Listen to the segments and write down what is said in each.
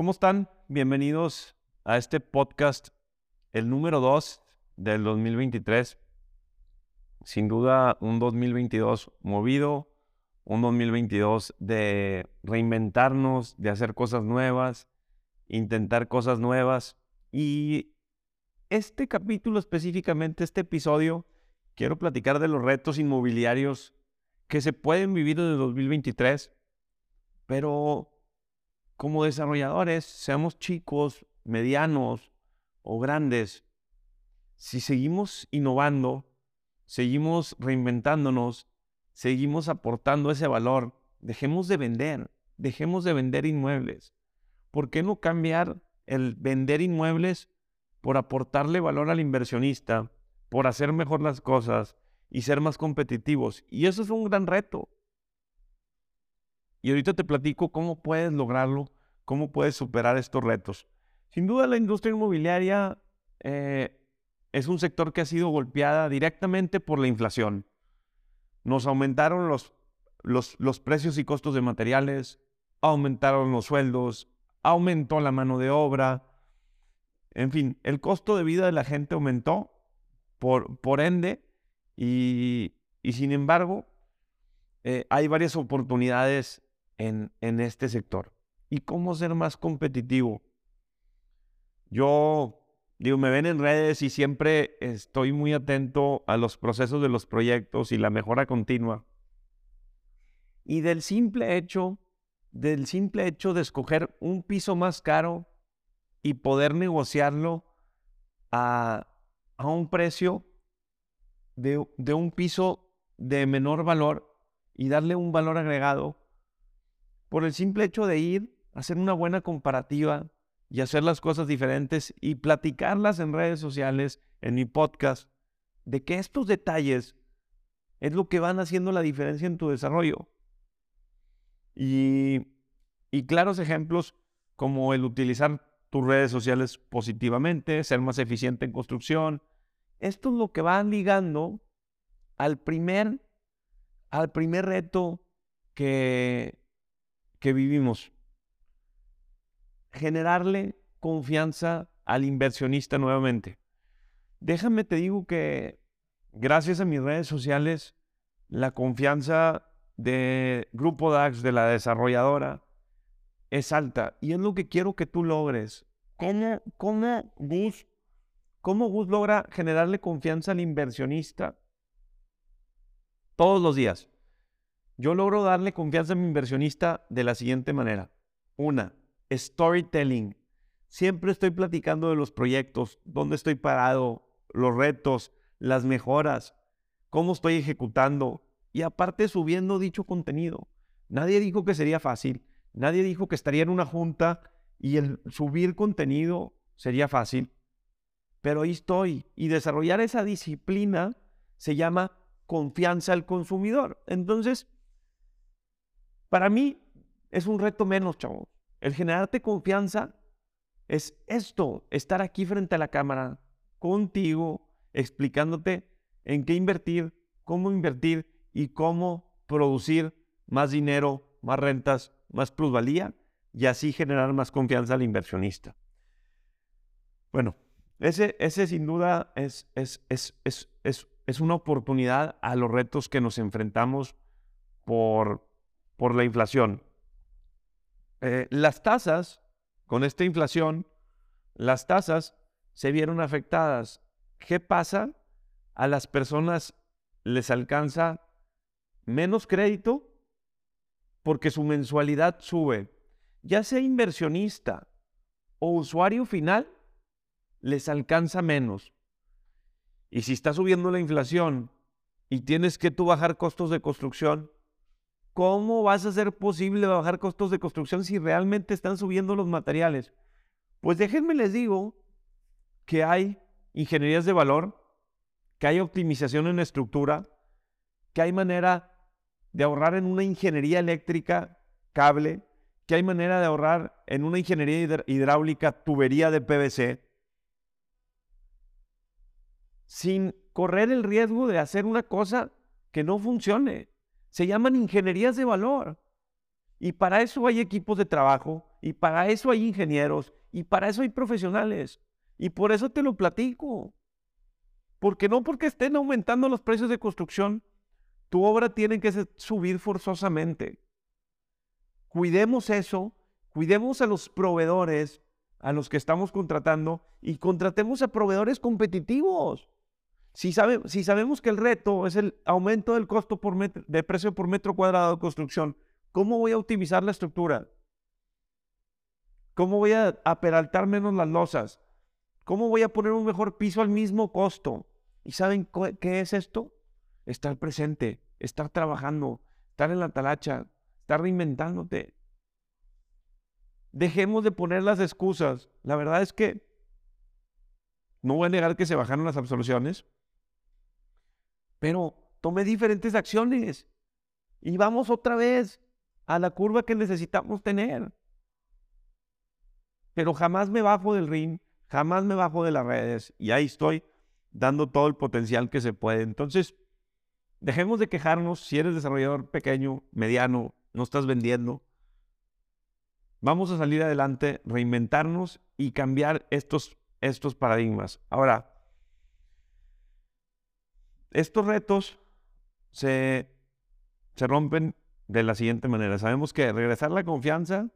¿Cómo están? Bienvenidos a este podcast, el número 2 del 2023. Sin duda, un 2022 movido, un 2022 de reinventarnos, de hacer cosas nuevas, intentar cosas nuevas. Y este capítulo específicamente, este episodio, quiero platicar de los retos inmobiliarios que se pueden vivir en el 2023, pero como desarrolladores, seamos chicos, medianos o grandes, si seguimos innovando, seguimos reinventándonos, seguimos aportando ese valor, dejemos de vender, dejemos de vender inmuebles. ¿Por qué no cambiar el vender inmuebles por aportarle valor al inversionista, por hacer mejor las cosas y ser más competitivos? Y eso es un gran reto. Y ahorita te platico cómo puedes lograrlo, cómo puedes superar estos retos. Sin duda la industria inmobiliaria eh, es un sector que ha sido golpeada directamente por la inflación. Nos aumentaron los, los, los precios y costos de materiales, aumentaron los sueldos, aumentó la mano de obra. En fin, el costo de vida de la gente aumentó por, por ende y, y sin embargo eh, hay varias oportunidades en, en este sector. ¿Y cómo ser más competitivo? Yo Digo, me ven en redes y siempre estoy muy atento a los procesos de los proyectos y la mejora continua. Y del simple hecho, del simple hecho de escoger un piso más caro y poder negociarlo a, un precio de, de un piso de menor valor y darle un valor agregado, por el simple hecho de ir, hacer una buena comparativa, y hacer las cosas diferentes y platicarlas en redes sociales, en mi podcast, de que estos detalles es lo que van haciendo la diferencia en tu desarrollo. Y, y claros ejemplos como el utilizar tus redes sociales positivamente, ser más eficiente en construcción. Esto es lo que va ligando al primer, al primer reto que, que vivimos generarle confianza al inversionista nuevamente. Déjame te digo que gracias a mis redes sociales, la confianza de Grupo DAX, de la desarrolladora, es alta. Y es lo que quiero que tú logres. ¿Cómo, cómo Gus, cómo Gus logra generarle confianza al inversionista? Todos los días. Yo logro darle confianza a mi inversionista de la siguiente manera. Una, storytelling. Siempre estoy platicando de los proyectos, dónde estoy parado, los retos, las mejoras, cómo estoy ejecutando y aparte subiendo dicho contenido. Nadie dijo que sería fácil, nadie dijo que estaría en una junta y el subir contenido sería fácil. Pero ahí estoy y desarrollar esa disciplina se llama confianza al consumidor. Entonces, para mí es un reto menos, chavos. El generarte confianza es esto, estar aquí frente a la cámara contigo, explicándote en qué invertir, cómo invertir y cómo producir más dinero, más rentas, más plusvalía y así generar más confianza al inversionista. Bueno, ese, ese sin duda es, es, es, es, una oportunidad a los retos que nos enfrentamos por, por la inflación. Eh, las tasas, con esta inflación, las tasas se vieron afectadas. ¿Qué pasa? A las personas les alcanza menos crédito porque su mensualidad sube. Ya sea inversionista o usuario final, les alcanza menos. Y si está subiendo la inflación y tienes que tú bajar costos de construcción, ¿Cómo vas a hacer posible bajar costos de construcción si realmente están subiendo los materiales? Pues déjenme les digo que hay ingenierías de valor, que hay optimización en estructura, que hay manera de ahorrar en una ingeniería eléctrica, cable, que hay manera de ahorrar en una ingeniería hidráulica, tubería de PVC, sin correr el riesgo de hacer una cosa que no funcione. Se llaman ingenierías de valor. Y para eso hay equipos de trabajo y para eso hay ingenieros, y para eso hay profesionales. Y por eso te lo platico. Porque no porque estén aumentando los precios de construcción, tu obra tiene que subir forzosamente. Cuidemos eso, cuidemos a los proveedores a los que estamos contratando y contratemos a proveedores competitivos. Si, sabemos que el reto es el aumento del costo por de precio por metro cuadrado de construcción, ¿cómo voy a optimizar la estructura? ¿Cómo voy a, peraltar menos las losas? ¿Cómo voy a poner un mejor piso al mismo costo? ¿Y saben qué es esto? Estar presente, estar trabajando, estar en la talacha, estar reinventándote. Dejemos de poner las excusas. La verdad es que no voy a negar que se bajaron las absoluciones, pero tomé diferentes acciones y vamos otra vez a la curva que necesitamos tener. Pero jamás me bajo del ring, jamás me bajo de las redes y ahí estoy dando todo el potencial que se puede. Entonces, dejemos de quejarnos si eres desarrollador pequeño, mediano, no estás vendiendo. Vamos a salir adelante, reinventarnos y cambiar estos, estos paradigmas. Ahora, estos retos se, se rompen de la siguiente manera. Sabemos que regresar la confianza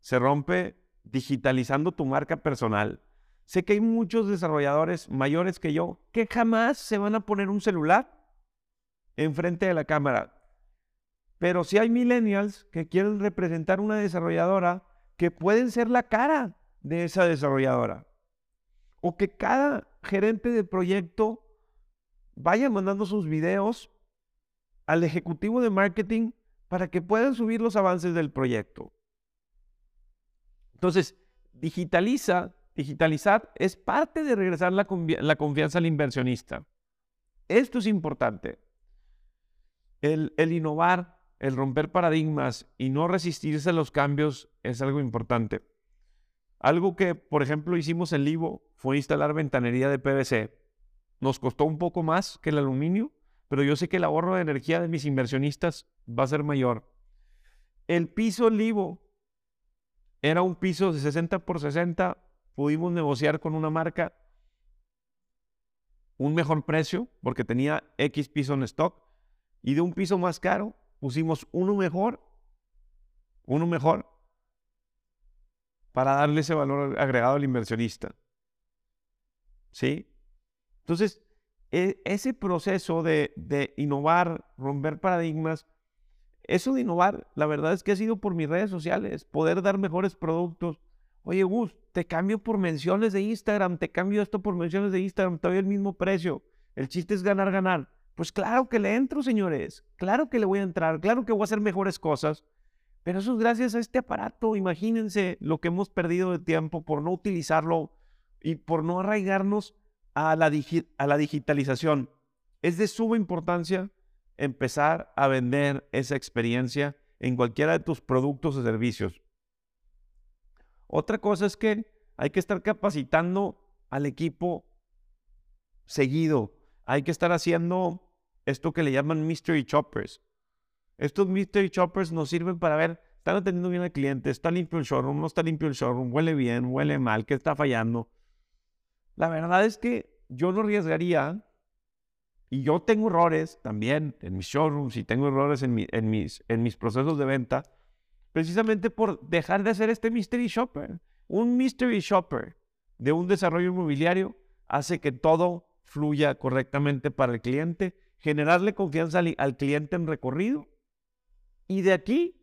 se rompe digitalizando tu marca personal. Sé que hay muchos desarrolladores mayores que yo que jamás se van a poner un celular enfrente de la cámara. Pero si hay millennials que quieren representar una desarrolladora que pueden ser la cara de esa desarrolladora. O que cada gerente de proyecto vaya mandando sus videos al ejecutivo de marketing para que puedan subir los avances del proyecto. Entonces, digitaliza, digitalizar es parte de regresar la, confianza al inversionista. Esto es importante. El, el, innovar, el romper paradigmas y no resistirse a los cambios es algo importante. Algo que, por ejemplo, hicimos en Livo fue instalar ventanería de PVC. Nos costó un poco más que el aluminio, pero yo sé que el ahorro de energía de mis inversionistas va a ser mayor. El piso Livo era un piso de 60 por 60. Pudimos negociar con una marca un mejor precio porque tenía X piso en stock. Y de un piso más caro pusimos uno mejor, uno mejor, para darle ese valor agregado al inversionista. ¿Sí? Entonces, e, ese proceso de, innovar, romper paradigmas, eso de innovar, la verdad es que ha sido por mis redes sociales, poder dar mejores productos. Oye, Gus, te cambio por menciones de Instagram, te cambio esto por menciones de Instagram, te el mismo precio. El chiste es ganar, ganar. Pues claro que le entro, señores. Claro que le voy a entrar, claro que voy a hacer mejores cosas. Pero eso es gracias a este aparato. Imagínense lo que hemos perdido de tiempo por no utilizarlo y por no arraigarnos a la, a la digitalización. Es de suma importancia empezar a vender esa experiencia en cualquiera de tus productos o servicios. Otra cosa es que hay que estar capacitando al equipo seguido. Hay que estar haciendo esto que le llaman mystery choppers. Estos mystery choppers nos sirven para ver, están atendiendo bien al cliente, está limpio el showroom, no está limpio el showroom, huele bien, huele mal, ¿qué está fallando? La verdad es que yo no arriesgaría y yo tengo errores también en mis showrooms y tengo errores en, mis, en mis procesos de venta, precisamente por dejar de hacer este mystery shopper. Un mystery shopper de un desarrollo inmobiliario hace que todo fluya correctamente para el cliente, generarle confianza al cliente en recorrido y de aquí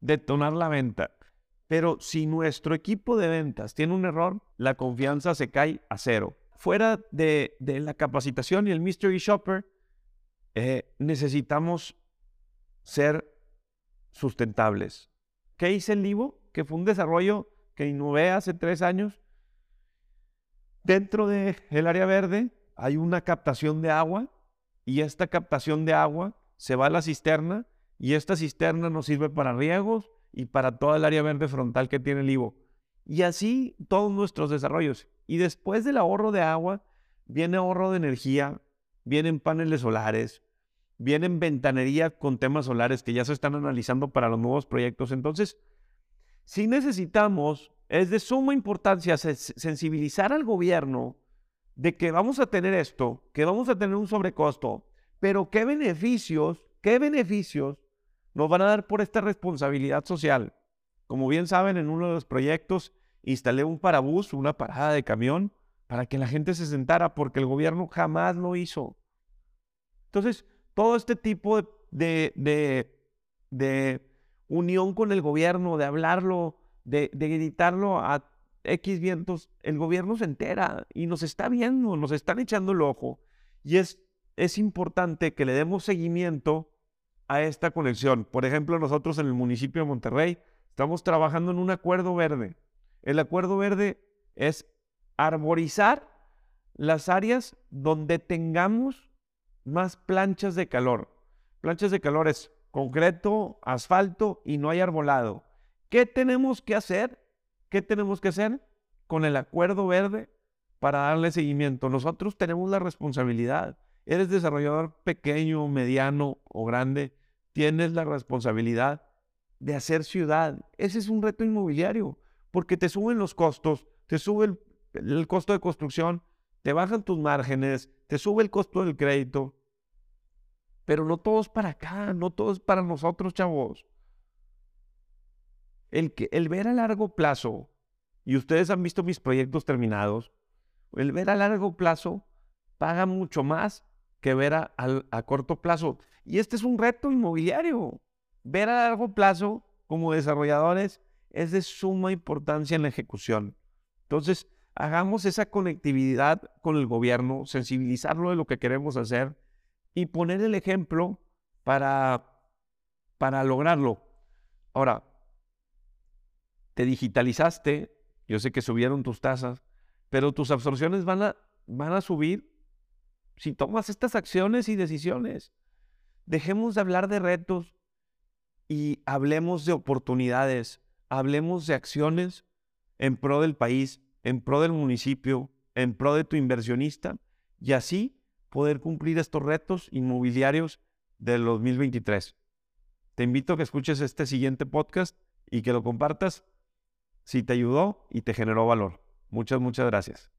detonar la venta. Pero si nuestro equipo de ventas tiene un error, la confianza se cae a cero fuera de, la capacitación y el mystery shopper, eh, necesitamos ser sustentables. ¿Qué hice en Livo? Que fue un desarrollo que innové hace tres años. Dentro del área verde hay una captación de agua y esta captación de agua se va a la cisterna y esta cisterna nos sirve para riegos y para toda el área verde frontal que tiene el Livo. Y así todos nuestros desarrollos. Y después del ahorro de agua, viene ahorro de energía, vienen paneles solares, vienen ventanería con temas solares que ya se están analizando para los nuevos proyectos. Entonces, si necesitamos, es de suma importancia sensibilizar al gobierno de que vamos a tener esto, que vamos a tener un sobrecosto, pero qué beneficios, qué beneficios nos van a dar por esta responsabilidad social. Como bien saben, en uno de los proyectos instalé un parabús, una parada de camión, para que la gente se sentara, porque el gobierno jamás lo hizo. Entonces, todo este tipo de, de, unión con el gobierno, de hablarlo, de, de gritarlo a X vientos, el gobierno se entera y nos está viendo, nos están echando el ojo. Y es, es importante que le demos seguimiento a esta conexión. Por ejemplo, nosotros en el municipio de Monterrey estamos trabajando en un acuerdo verde. El acuerdo verde es arborizar las áreas donde tengamos más planchas de calor. Planchas de calor es concreto, asfalto y no hay arbolado. ¿Qué tenemos que hacer? ¿Qué tenemos que hacer con el acuerdo verde para darle seguimiento? Nosotros tenemos la responsabilidad. Eres desarrollador pequeño, mediano o grande, tienes la responsabilidad de hacer ciudad. Ese es un reto inmobiliario, porque te suben los costos, te sube el, costo de construcción, te bajan tus márgenes, te sube el costo del crédito. Pero no todo es para acá, no todo es para nosotros, chavos. El, que, el ver a largo plazo, y ustedes han visto mis proyectos terminados, el ver a largo plazo paga mucho más que ver a, corto plazo. Y este es un reto inmobiliario. Ver a largo plazo como desarrolladores es de suma importancia en la ejecución. Entonces, hagamos esa conectividad con el gobierno, sensibilizarlo de lo que queremos hacer y poner el ejemplo para, para lograrlo. Ahora, te digitalizaste, yo sé que subieron tus tasas, pero tus absorciones van a, van a subir si tomas estas acciones y decisiones. Dejemos de hablar de retos y hablemos de oportunidades, hablemos de acciones en pro del país, en pro del municipio, en pro de tu inversionista y así poder cumplir estos retos inmobiliarios del 2023. Te invito a que escuches este siguiente podcast y que lo compartas si te ayudó y te generó valor. Muchas, muchas gracias.